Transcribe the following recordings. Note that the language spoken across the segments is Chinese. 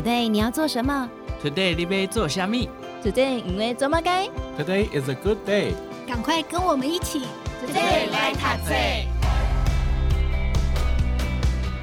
Today 你要做什么？Today 你要做虾米？Today 因为做么该？Today is a good day。赶快跟我们一起，Today 来读册。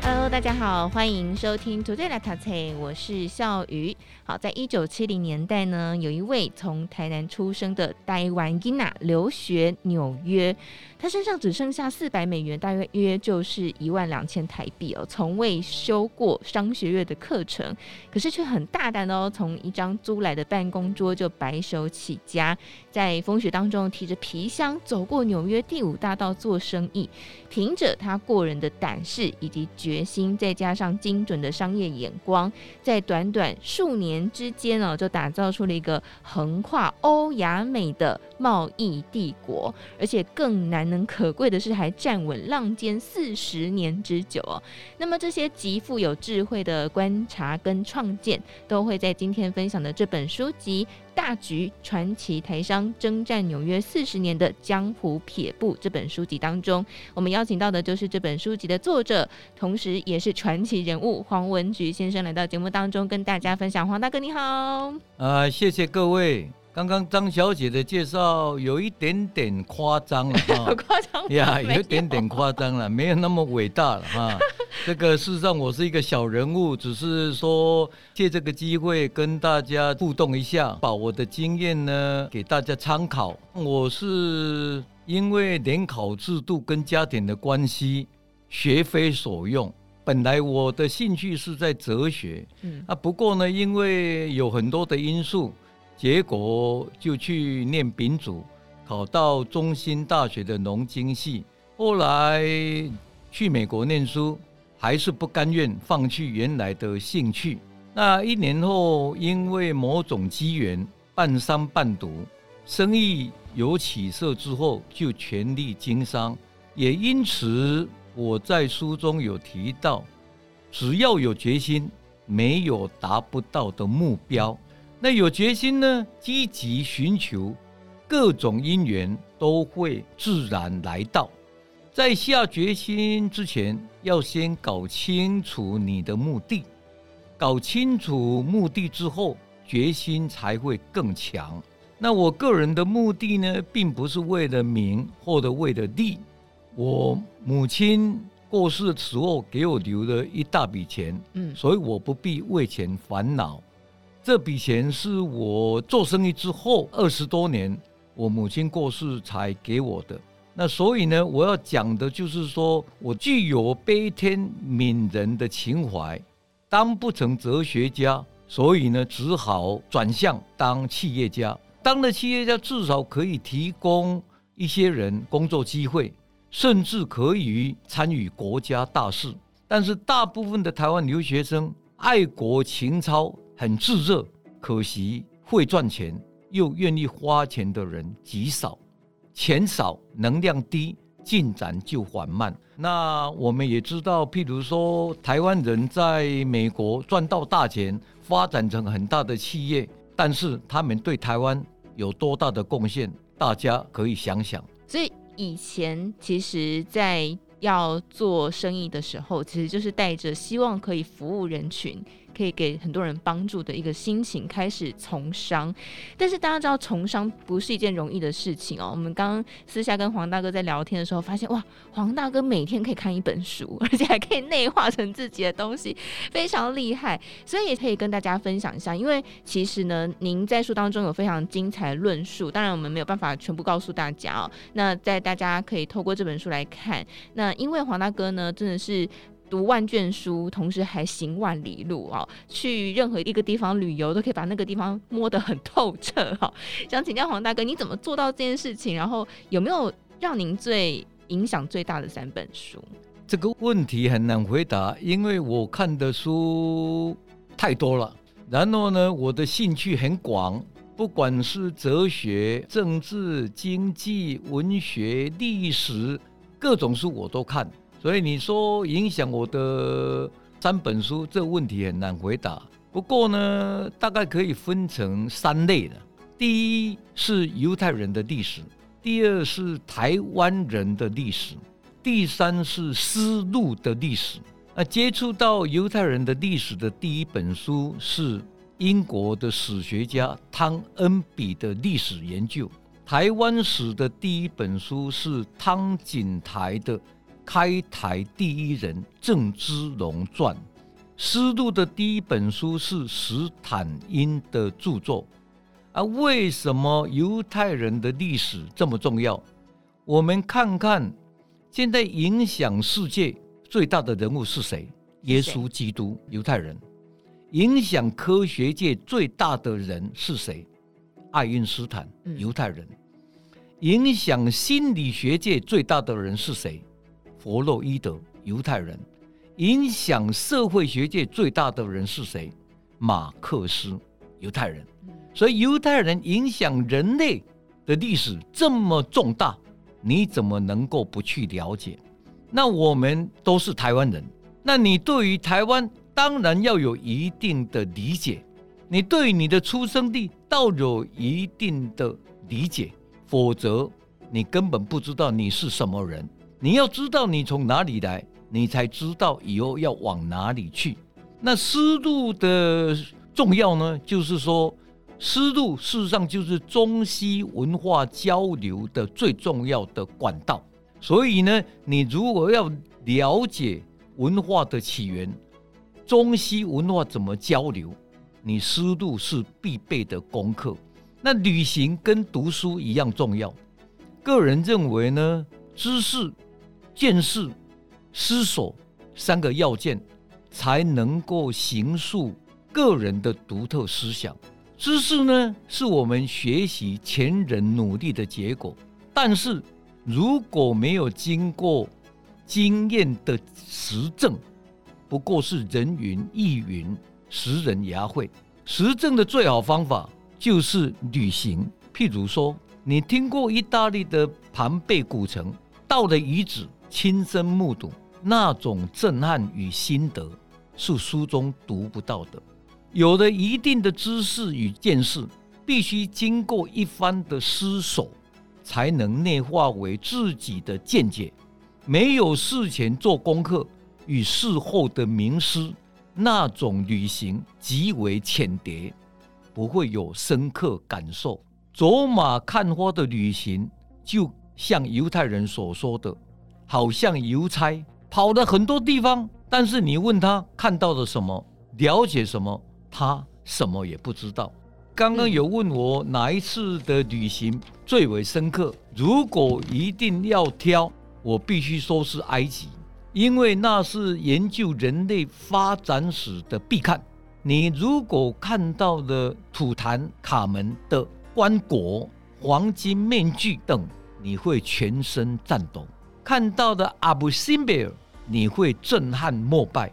Hello，大家好，欢迎收听 Today 来读册，我是笑鱼。好，在一九七零年代呢，有一位从台南出生的台湾囡娜留学纽约。他身上只剩下四百美元，大约约就是一万两千台币哦。从未修过商学院的课程，可是却很大胆哦，从一张租来的办公桌就白手起家，在风雪当中提着皮箱走过纽约第五大道做生意。凭着他过人的胆识以及决心，再加上精准的商业眼光，在短短数年之间哦，就打造出了一个横跨欧亚美的贸易帝国，而且更难。能可贵的是，还站稳浪尖四十年之久哦。那么这些极富有智慧的观察跟创建，都会在今天分享的这本书籍《大局传奇台商征战纽约四十年的江湖撇步》这本书籍当中，我们邀请到的就是这本书籍的作者，同时也是传奇人物黄文菊先生来到节目当中跟大家分享。黄大哥你好，呃，谢谢各位。刚刚张小姐的介绍有一点点夸张了 哈，夸张呀，有一点点夸张了，没有那么伟大了哈。这个事实上我是一个小人物，只是说借这个机会跟大家互动一下，把我的经验呢给大家参考。我是因为联考制度跟家庭的关系，学非所用。本来我的兴趣是在哲学，嗯啊，不过呢，因为有很多的因素。结果就去念丙组，考到中兴大学的农经系。后来去美国念书，还是不甘愿放弃原来的兴趣。那一年后，因为某种机缘，半商半读，生意有起色之后，就全力经商。也因此，我在书中有提到，只要有决心，没有达不到的目标。那有决心呢，积极寻求各种因缘都会自然来到。在下决心之前，要先搞清楚你的目的。搞清楚目的之后，决心才会更强。那我个人的目的呢，并不是为了名或者为了利。我母亲过世的时候给我留了一大笔钱，嗯，所以我不必为钱烦恼。这笔钱是我做生意之后二十多年，我母亲过世才给我的。那所以呢，我要讲的就是说，我具有悲天悯人的情怀，当不成哲学家，所以呢，只好转向当企业家。当了企业家，至少可以提供一些人工作机会，甚至可以参与国家大事。但是大部分的台湾留学生爱国情操。很炙热，可惜会赚钱又愿意花钱的人极少，钱少能量低，进展就缓慢。那我们也知道，譬如说台湾人在美国赚到大钱，发展成很大的企业，但是他们对台湾有多大的贡献，大家可以想想。所以以前其实，在要做生意的时候，其实就是带着希望可以服务人群。可以给很多人帮助的一个心情开始从商，但是大家知道从商不是一件容易的事情哦。我们刚刚私下跟黄大哥在聊天的时候，发现哇，黄大哥每天可以看一本书，而且还可以内化成自己的东西，非常厉害。所以也可以跟大家分享一下，因为其实呢，您在书当中有非常精彩的论述，当然我们没有办法全部告诉大家哦。那在大家可以透过这本书来看，那因为黄大哥呢，真的是。读万卷书，同时还行万里路哦，去任何一个地方旅游，都可以把那个地方摸得很透彻哈。想请教黄大哥，你怎么做到这件事情？然后有没有让您最影响最大的三本书？这个问题很难回答，因为我看的书太多了。然后呢，我的兴趣很广，不管是哲学、政治、经济、文学、历史，各种书我都看。所以你说影响我的三本书，这个问题很难回答。不过呢，大概可以分成三类的：第一是犹太人的历史，第二是台湾人的历史，第三是丝路的历史。那接触到犹太人的历史的第一本书是英国的史学家汤恩比的历史研究。台湾史的第一本书是汤景台的《开台第一人郑芝龙传》。丝路的第一本书是史坦因的著作。啊，为什么犹太人的历史这么重要？我们看看，现在影响世界最大的人物是谁？耶稣基督，犹太人。影响科学界最大的人是谁？爱因斯坦，犹太人。影响心理学界最大的人是谁？弗洛伊德，犹太人。影响社会学界最大的人是谁？马克思，犹太人。所以犹太人影响人类的历史这么重大，你怎么能够不去了解？那我们都是台湾人，那你对于台湾当然要有一定的理解，你对你的出生地倒有一定的理解，否则你根本不知道你是什么人。你要知道你从哪里来。你才知道以后要往哪里去。那丝路的重要呢？就是说，丝路事实上就是中西文化交流的最重要的管道。所以呢，你如果要了解文化的起源，中西文化怎么交流，你丝路是必备的功课。那旅行跟读书一样重要。个人认为呢，知识、见识。思索三个要件，才能够形塑个人的独特思想。知识呢，是我们学习前人努力的结果。但是如果没有经过经验的实证，不过是人云亦云，拾人牙慧。实证的最好方法就是旅行。譬如说，你听过意大利的庞贝古城，到了遗址，亲身目睹。那种震撼与心得是书中读不到的。有了一定的知识与见识，必须经过一番的思索，才能内化为自己的见解。没有事前做功课与事后的冥思，那种旅行极为浅碟，不会有深刻感受。走马看花的旅行，就像犹太人所说的，好像邮差。跑了很多地方，但是你问他看到了什么，了解什么，他什么也不知道。刚刚有问我哪一次的旅行最为深刻？如果一定要挑，我必须说是埃及，因为那是研究人类发展史的必看。你如果看到了图坦卡门的棺椁、黄金面具等，你会全身颤抖。看到的阿布辛贝尔，你会震撼膜拜；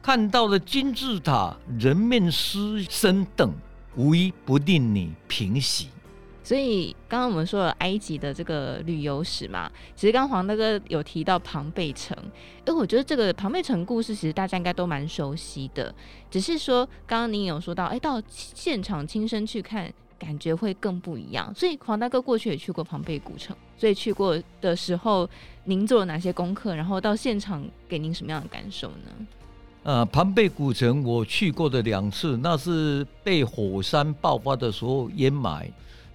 看到的金字塔、人面狮身等，无一不令你平息。所以，刚刚我们说了埃及的这个旅游史嘛，其实刚黄大哥有提到庞贝城，因为我觉得这个庞贝城故事其实大家应该都蛮熟悉的，只是说刚刚您有说到，哎，到现场亲身去看。感觉会更不一样，所以黄大哥过去也去过庞贝古城，所以去过的时候，您做了哪些功课？然后到现场给您什么样的感受呢？呃，庞贝古城我去过的两次，那是被火山爆发的时候淹埋，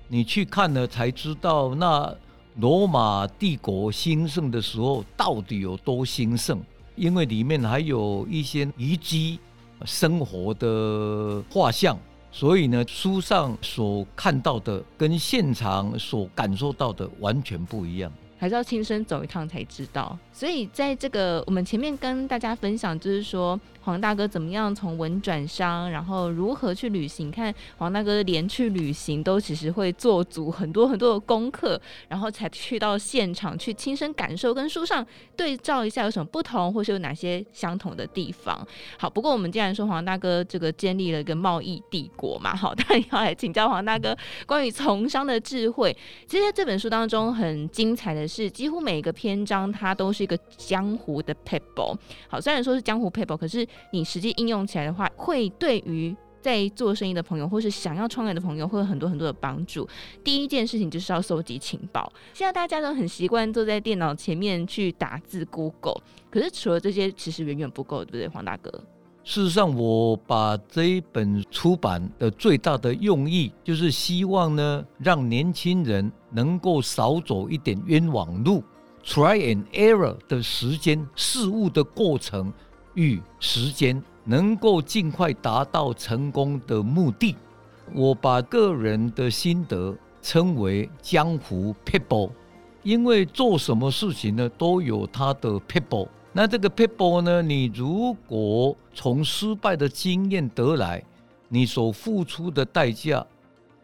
你去看了才知道，那罗马帝国兴盛的时候到底有多兴盛，因为里面还有一些遗迹生活的画像。所以呢，书上所看到的跟现场所感受到的完全不一样，还是要亲身走一趟才知道。所以在这个我们前面跟大家分享，就是说。黄大哥怎么样从文转商，然后如何去旅行？看黄大哥连去旅行都其实会做足很多很多的功课，然后才去到现场去亲身感受，跟书上对照一下有什么不同，或是有哪些相同的地方。好，不过我们既然说黄大哥这个建立了一个贸易帝国嘛，好，当然要来请教黄大哥关于从商的智慧。其实在这本书当中很精彩的是，几乎每一个篇章它都是一个江湖的撇步。好，虽然说是江湖撇步，可是你实际应用起来的话，会对于在做生意的朋友，或是想要创业的朋友，会有很多很多的帮助。第一件事情就是要收集情报。现在大家都很习惯坐在电脑前面去打字 Google，可是除了这些，其实远远不够，对不对，黄大哥？事实上，我把这一本出版的最大的用意，就是希望呢，让年轻人能够少走一点冤枉路，try and error 的时间，事物的过程与时间，能够尽快达到成功的目的。我把个人的心得称为江湖 people，，因为做什么事情呢，都有他的 people。那这个 people 呢？你如果从失败的经验得来，你所付出的代价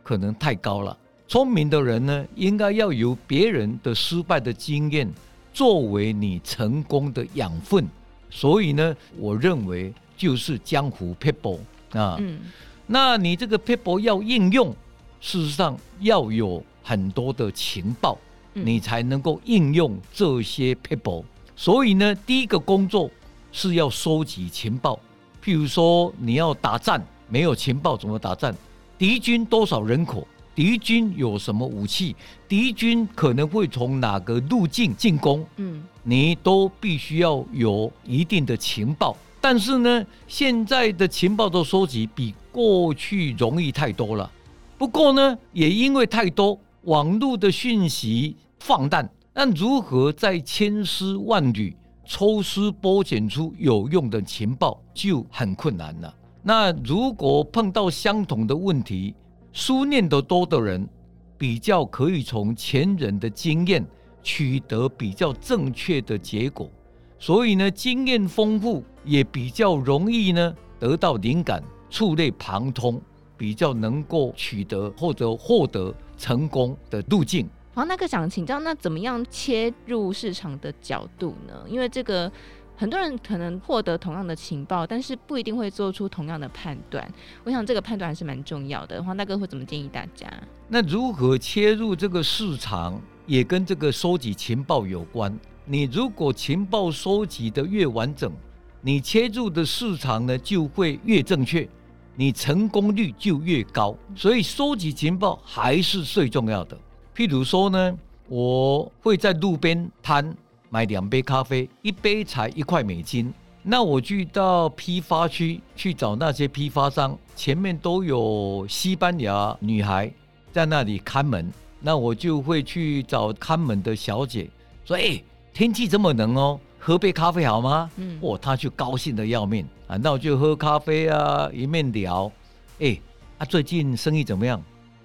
可能太高了。聪明的人呢，应该要有别人的失败的经验作为你成功的养分。所以呢，我认为就是江湖 people 啊。嗯，那你这个 people 要应用，事实上要有很多的情报，你才能够应用这些 people。所以呢，第一个工作是要收集情报。譬如说，你要打仗，没有情报怎么打仗？敌军多少人口？敌军有什么武器？敌军可能会从哪个路径进攻？嗯，你都必须要有一定的情报。但是呢，现在的情报的收集比过去容易太多了。不过呢，也因为太多，网络的讯息放弹。那如何在千丝万缕抽丝剥茧出有用的情报就很困难了。那如果碰到相同的问题，书念得多的人比较可以从前人的经验取得比较正确的结果，所以呢，经验丰富也比较容易呢得到灵感，触类旁通，比较能够取得或者获得成功的路径。黄大哥想请教，那怎么样切入市场的角度呢？因为这个很多人可能获得同样的情报，但是不一定会做出同样的判断。我想这个判断还是蛮重要的。黄大哥会怎么建议大家？那如何切入这个市场，也跟这个收集情报有关。你如果情报收集得越完整，你切入的市场呢就会越正确，你成功率就越高。所以收集情报还是最重要的。譬如说呢，我会在路边摊买两杯咖啡，一杯才一块美金。那我去到批发区去找那些批发商，前面都有西班牙女孩在那里看门。那我就会去找看门的小姐，说：“哎，天气这么冷哦，喝杯咖啡好吗？”嗯，哦，她就高兴的要命啊。那我就喝咖啡啊，一面聊。哎，啊，最近生意怎么样？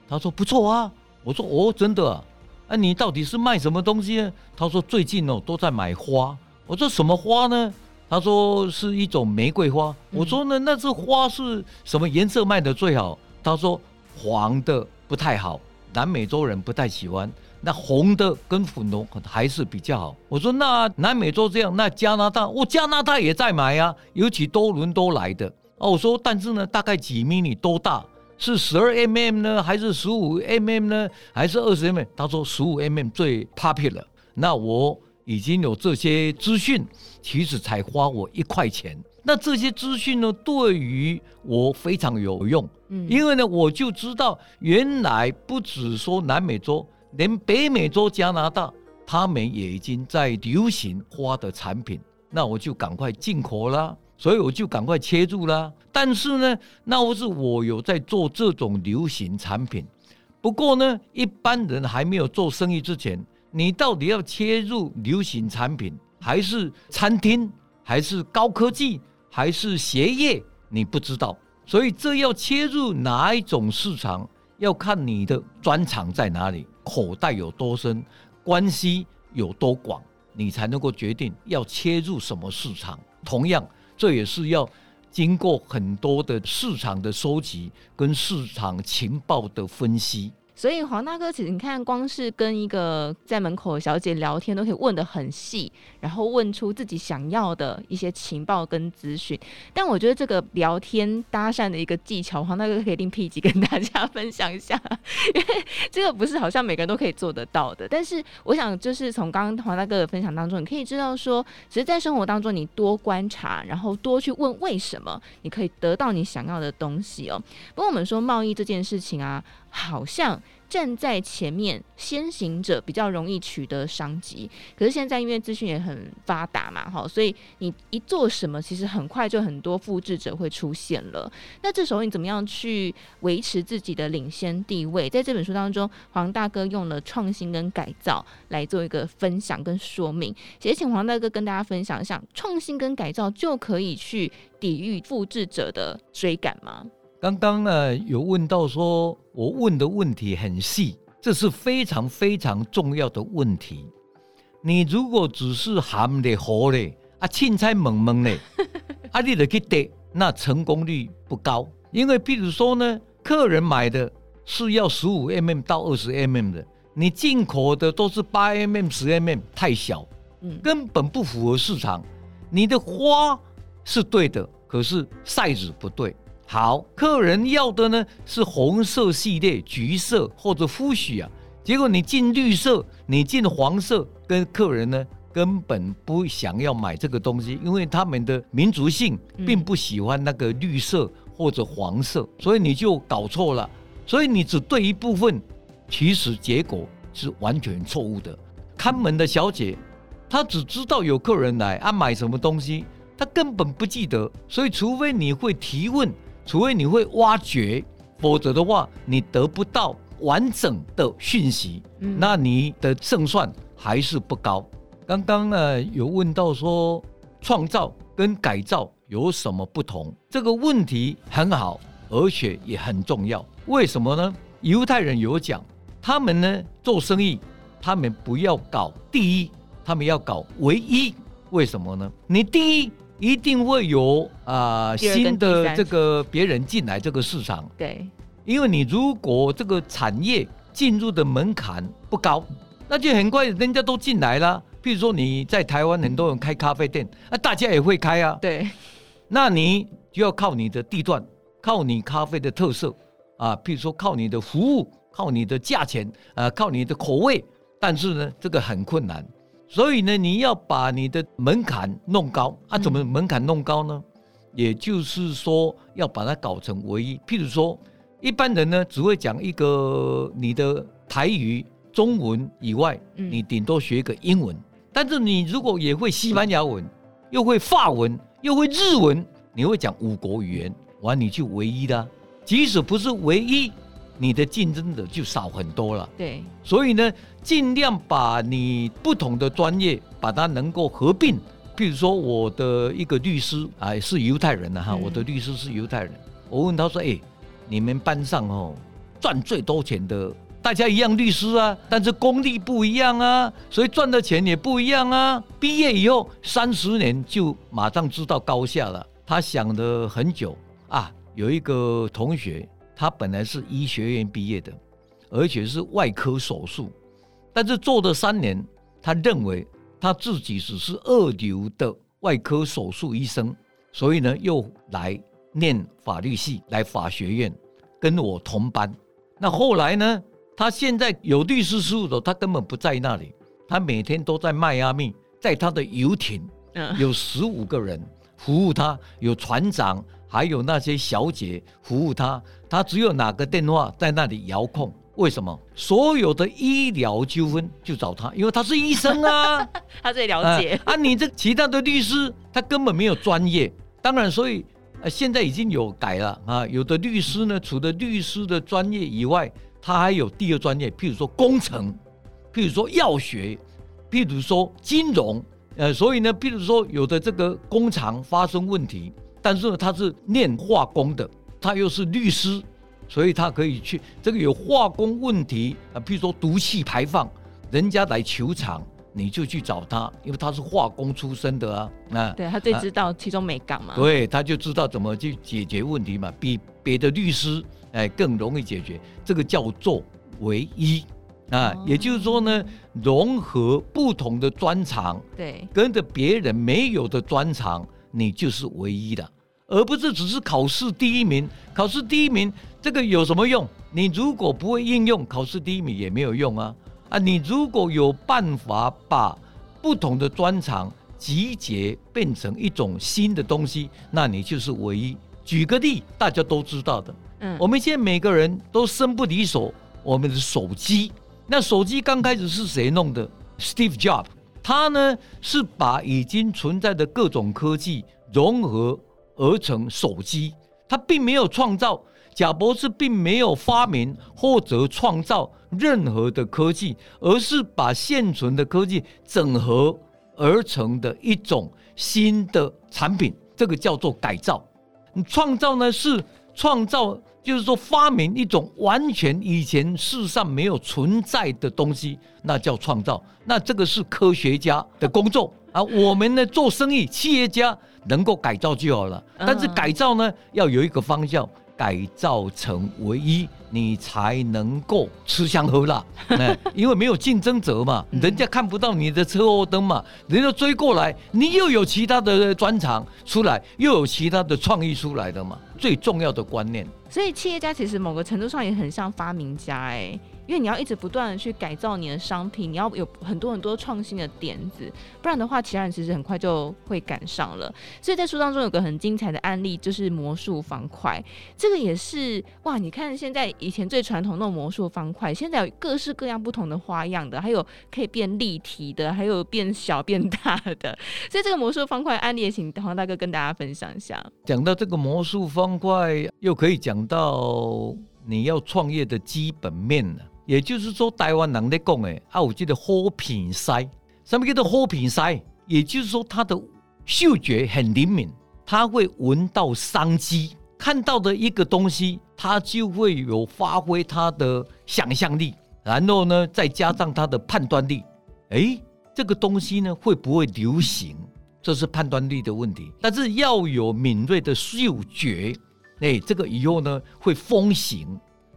她说不错啊。我说哦，真的啊？啊，你到底是卖什么东西呢？他说最近哦都在买花。我说什么花呢？他说是一种玫瑰花。我说呢，那这花是什么颜色卖的最好？他说黄的不太好，南美洲人不太喜欢。那红的跟粉红还是比较好。我说那南美洲这样，那加拿大，我、哦、加拿大也在买啊，尤其多伦多来的。哦，我说但是呢，大概几米米多大？是十二 mm 呢，还是十五 mm 呢，还是二十 mm？他说十五 mm 最 popular。那我已经有这些资讯，其实才花我一块钱。那这些资讯呢，对于我非常有用。嗯，因为呢，我就知道原来不只说南美洲，连北美洲、加拿大，他们也已经在流行花的产品。那我就赶快进口啦。所以我就赶快切入啦。但是呢，那我是我有在做这种流行产品。不过呢，一般人还没有做生意之前，你到底要切入流行产品，还是餐厅，还是高科技，还是鞋业，你不知道。所以这要切入哪一种市场，要看你的专长在哪里，口袋有多深，关系有多广，你才能够决定要切入什么市场。同样。这也是要经过很多的市场的收集跟市场情报的分析。所以黄大哥，其实你看，光是跟一个在门口的小姐聊天，都可以问得很细，然后问出自己想要的一些情报跟资讯。但我觉得这个聊天搭讪的一个技巧，黄大哥可以另辟集跟大家 分享一下，因为这个不是好像每个人都可以做得到的。但是我想，就是从刚刚黄大哥的分享当中，你可以知道说，其实，在生活当中，你多观察，然后多去问为什么，你可以得到你想要的东西哦。不过我们说贸易这件事情啊。好像站在前面先行者比较容易取得商机，可是现在因为资讯也很发达嘛，哈，所以你一做什么，其实很快就很多复制者会出现了。那这时候你怎么样去维持自己的领先地位？在这本书当中，黄大哥用了创新跟改造来做一个分享跟说明，也请黄大哥跟大家分享一下，创新跟改造就可以去抵御复制者的追赶吗？刚刚呢有问到说，我问的问题很细，这是非常非常重要的问题。你如果只是含的活的啊，凊彩懵懵的，啊，你得去得，那成功率不高。因为譬如说呢，客人买的是要十五 mm 到二十 mm 的，你进口的都是八 mm、十 mm，太小，根本不符合市场。你的花是对的，可是 size 不对。好，客人要的呢是红色系列、橘色或者 Fuchsia 啊，结果你进绿色，你进黄色，跟客人呢根本不想要买这个东西，因为他们的民族性并不喜欢那个绿色或者黄色，所以你就搞错了。所以你只对一部分，其实结果是完全错误的。看门的小姐，她只知道有客人来啊买什么东西，她根本不记得，所以除非你会提问。除非你会挖掘，否则的话，你得不到完整的讯息，嗯、那你的胜算还是不高。刚刚呢有问到说，创造跟改造有什么不同？这个问题很好，而且也很重要。为什么呢？犹太人有讲，他们呢做生意，他们不要搞第一，他们要搞唯一。为什么呢？你第一。一定会有啊、呃、新的这个别人进来这个市场，对，因为你如果这个产业进入的门槛不高，那就很快人家都进来了。譬如说你在台湾很多人开咖啡店，那大家也会开啊，对，那你就要靠你的地段，靠你咖啡的特色啊，譬如说靠你的服务，靠你的价钱啊，靠你的口味，但是呢，这个很困难。所以呢，你要把你的门槛弄高啊？怎么门槛弄高呢？嗯、也就是说，要把它搞成唯一。譬如说，一般人呢只会讲一个你的台语、中文以外，嗯、你顶多学一个英文。但是你如果也会西班牙文，又会法文，又会日文，你会讲五国语言，完你就唯一的。即使不是唯一。你的竞争者就少很多了。对，所以呢，尽量把你不同的专业把它能够合并。譬如说，我的一个律师啊，是犹太人的哈，我的律师是犹太人。我问他说：“哎，你们班上哦，赚最多钱的，大家一样律师啊，但是功力不一样啊，所以赚的钱也不一样啊。毕业以后三十年就马上知道高下了。”他想了很久啊，有一个同学。他本来是医学院毕业的，而且是外科手术，但是做了三年，他认为他自己只是二流的外科手术医生，所以呢，又来念法律系，来法学院跟我同班。那后来呢，他现在有律师事务所，他根本不在那里，他每天都在迈阿密，在他的游艇，有十五个人服务他，有船长。还有那些小姐服务他，他只有哪个电话在那里遥控。为什么？所有的医疗纠纷就找他，因为他是医生啊，他最了解。啊，你这其他的律师他根本没有专业。当然，所以呃现在已经有改了啊。有的律师呢，除了律师的专业以外，他还有第二专业，譬如说工程，譬如说药学，譬如说金融。呃，所以呢，譬如说有的这个工厂发生问题。但是呢，他是念化工的，他又是律师，所以他可以去这个有化工问题啊，譬如说毒气排放，人家来球场，你就去找他，因为他是化工出身的啊，啊，对他最知道其中美感嘛，对，他就知道怎么去解决问题嘛，比别的律师哎更容易解决，这个叫做唯一啊，也就是说呢，融合不同的专长，对，跟着别人没有的专长，你就是唯一的，而不是只是考试第一名。考试第一名这个有什么用？你如果不会应用，考试第一名也没有用啊啊！你如果有办法把不同的专长集结变成一种新的东西，那你就是唯一。举个例，大家都知道的，嗯，我们现在每个人都身不离手我们的手机。那手机刚开始是谁弄的？Steve Jobs，他呢是把已经存在的各种科技融合而成手机，他并没有创造。贾博士并没有发明或者创造任何的科技，而是把现存的科技整合而成的一种新的产品，这个叫做改造。创造呢是创造，就是说发明一种完全以前世上没有存在的东西，那叫创造。那这个是科学家的工作啊。我们呢做生意，企业家能够改造就好了。但是改造呢要有一个方向，改造成唯一，你才能够吃香喝辣。因为没有竞争者嘛，人家看不到你的车后灯嘛，人家追过来，你又有其他的专长出来，又有其他的创意出来的嘛。最重要的观念。所以企业家其实某个程度上也很像发明家哎。因为你要一直不断的去改造你的商品，你要有很多很多创新的点子，不然的话，其他人其实很快就会赶上了。所以在书当中有个很精彩的案例，就是魔术方块，这个也是哇！你看现在以前最传统的那种魔术方块，现在有各式各样不同的花样的，还有可以变立体的，还有变小变大的。所以这个魔术方块案例，也请黄大哥跟大家分享一下。讲到这个魔术方块，又可以讲到你要创业的基本面了。也就是说，台湾人在讲诶，啊，我记得好鼻塞，什么叫做好鼻塞？也就是说，他的嗅觉很灵敏，他会闻到商机，看到的一个东西，他就会有发挥他的想象力，然后呢，再加上他的判断力，诶，这个东西呢，会不会流行？这是判断力的问题。但是要有敏锐的嗅觉，诶，这个以后呢，会风行。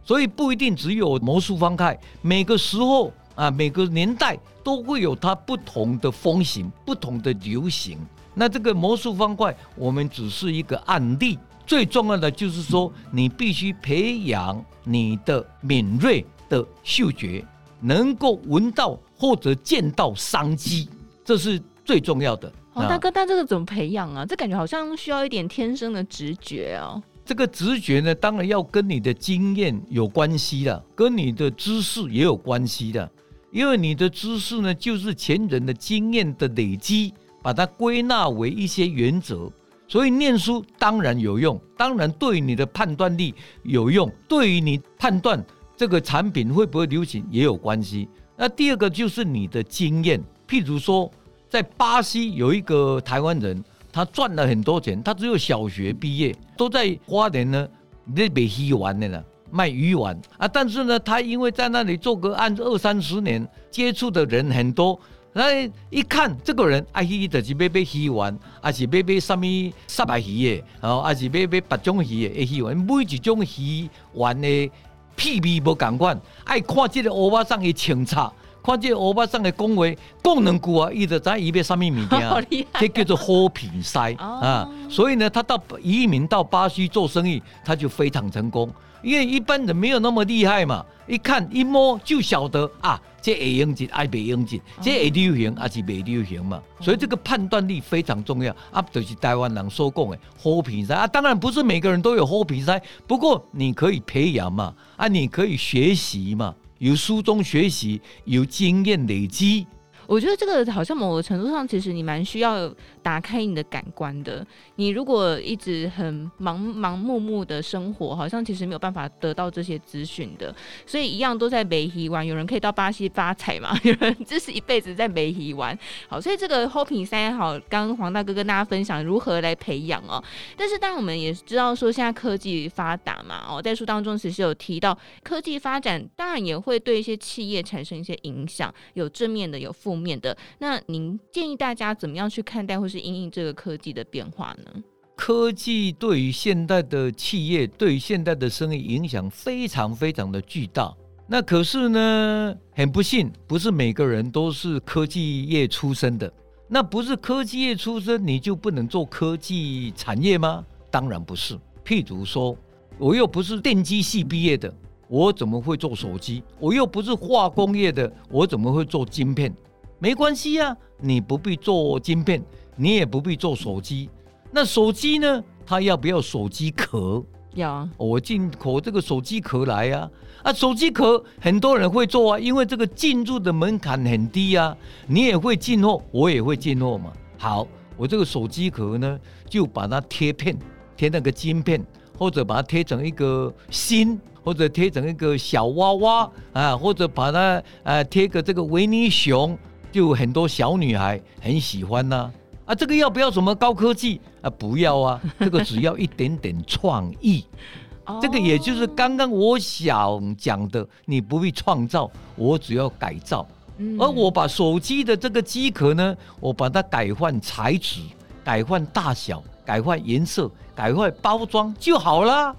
所以不一定只有魔术方块，每个时候啊，每个年代都会有它不同的风行、不同的流行。那这个魔术方块，我们只是一个案例。最重要的就是说，你必须培养你的敏锐的嗅觉，能够闻到或者见到商机，这是最重要的。哦，大哥，但这个怎么培养啊？这感觉好像需要一点天生的直觉哦。这个直觉呢，当然要跟你的经验有关系的，跟你的知识也有关系的。因为你的知识呢，就是前人的经验的累积，把它归纳为一些原则。所以念书当然有用，当然对于你的判断力有用，对于你判断这个产品会不会流行也有关系。那第二个就是你的经验，譬如说，在巴西有一个台湾人。他赚了很多钱，他只有小学毕业，都在花莲呢，那卖鱼丸的呢，卖鱼丸啊。但是呢，他因为在那里做个案二三十年，接触的人很多，那一看这个人，啊，伊就是买买鱼丸，还是买买什么沙白鱼的，然后还是买买别种鱼的鱼丸，每一种鱼丸的屁味不共款，爱看这个欧巴桑的清茶。看这欧巴桑的讲话，讲两句啊，伊就知伊要什么物件，这叫做好鼻塞啊。所以呢，他到移民到巴西做生意，他就非常成功。因为一般人没有那么厉害嘛，一看一摸就晓得啊，这会用钱爱袂用钱，这会流行还是袂流行嘛。所以这个判断力非常重要啊，就是台湾人所讲的好鼻塞啊。当然不是每个人都有好鼻塞，不过你可以培养嘛，啊，你可以学习嘛。有书中学习，有经验累积。我觉得这个好像某个程度上，其实你蛮需要打开你的感官的。你如果一直很盲盲目目的生活，好像其实没有办法得到这些资讯的。所以一样都在美西玩，有人可以到巴西发财嘛？有人这是一辈子在美西玩。好，所以这个 Hoping 三好，刚刚黄大哥跟大家分享如何来培养哦。但是当然我们也知道说，现在科技发达嘛，哦，在书当中其实有提到科技发展，当然也会对一些企业产生一些影响，有正面的，有负。面的，那您建议大家怎么样去看待或是因应这个科技的变化呢？科技对于现代的企业，对于现代的生意影响非常非常的巨大。那可是呢，很不幸，不是每个人都是科技业出身的。那不是科技业出身，你就不能做科技产业吗？当然不是。譬如说，我又不是电机系毕业的，我怎么会做手机？我又不是化工业的，我怎么会做晶片？没关系啊，你不必做晶片，你也不必做手机。那手机呢？它要不要手机壳？要。我进口这个手机壳来呀。啊，手机壳很多人会做啊，因为这个进入的门槛很低啊。你也会进货，我也会进货嘛。好，我这个手机壳呢，就把它贴片，贴那个晶片，或者把它贴成一个心，或者贴成一个小娃娃啊，或者把它啊贴个这个维尼熊。就很多小女孩很喜欢呐，啊，啊，这个要不要什么高科技？啊？不要啊，这个只要一点点创意，这个也就是刚刚我想讲的，你不必创造，我只要改造，而我把手机的这个机壳呢，我把它改换材质，改换大小，改换颜色，改换包装就好了，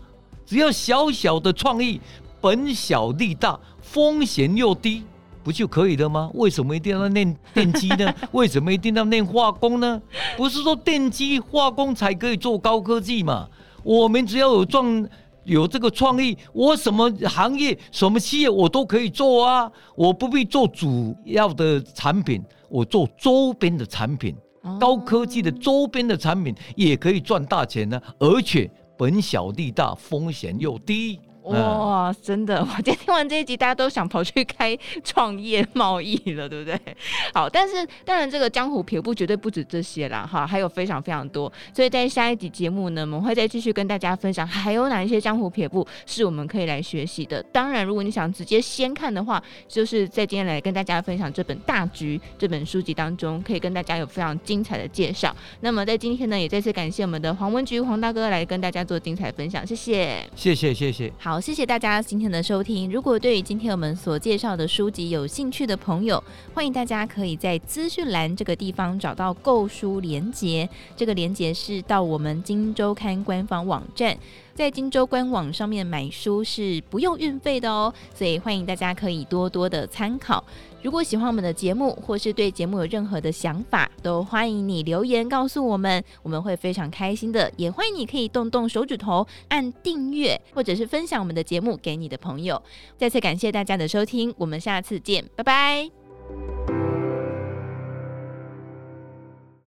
只要小小的创意，本小利大，风险又低。不就可以了吗？为什么一定要练电机呢？为什么一定要练化工呢？不是说电机化工才可以做高科技嘛？我们只要有创有这个创意，我什么行业、什么企业我都可以做啊！我不必做主要的产品，我做周边的产品，高科技的周边的产品也可以赚大钱呢，而且本小利大，风险又低。哇，真的！我今天听完这一集，大家都想跑去开创业贸易了，对不对？好，但是当然，这个江湖撇步绝对不止这些啦，哈，还有非常非常多。所以在下一集节目呢，我们会再继续跟大家分享，还有哪一些江湖撇步是我们可以来学习的。当然，如果你想直接先看的话，就是在今天来跟大家分享这本《大局》这本书籍当中，可以跟大家有非常精彩的介绍。那么在今天呢，也再次感谢我们的黄文菊黄大哥来跟大家做精彩分享，谢谢，谢谢，谢谢。好。谢谢大家今天的收听。如果对于今天我们所介绍的书籍有兴趣的朋友，欢迎大家可以在资讯栏这个地方找到购书连接。这个连接是到我们金周刊官方网站，在金周官网上面买书是不用运费的哦，所以欢迎大家可以多多的参考。如果喜欢我们的节目，或是对节目有任何的想法，都欢迎你留言告诉我们，我们会非常开心的。也欢迎你可以动动手指头按订阅，或者是分享我们的节目给你的朋友。再次感谢大家的收听，我们下次见，拜拜。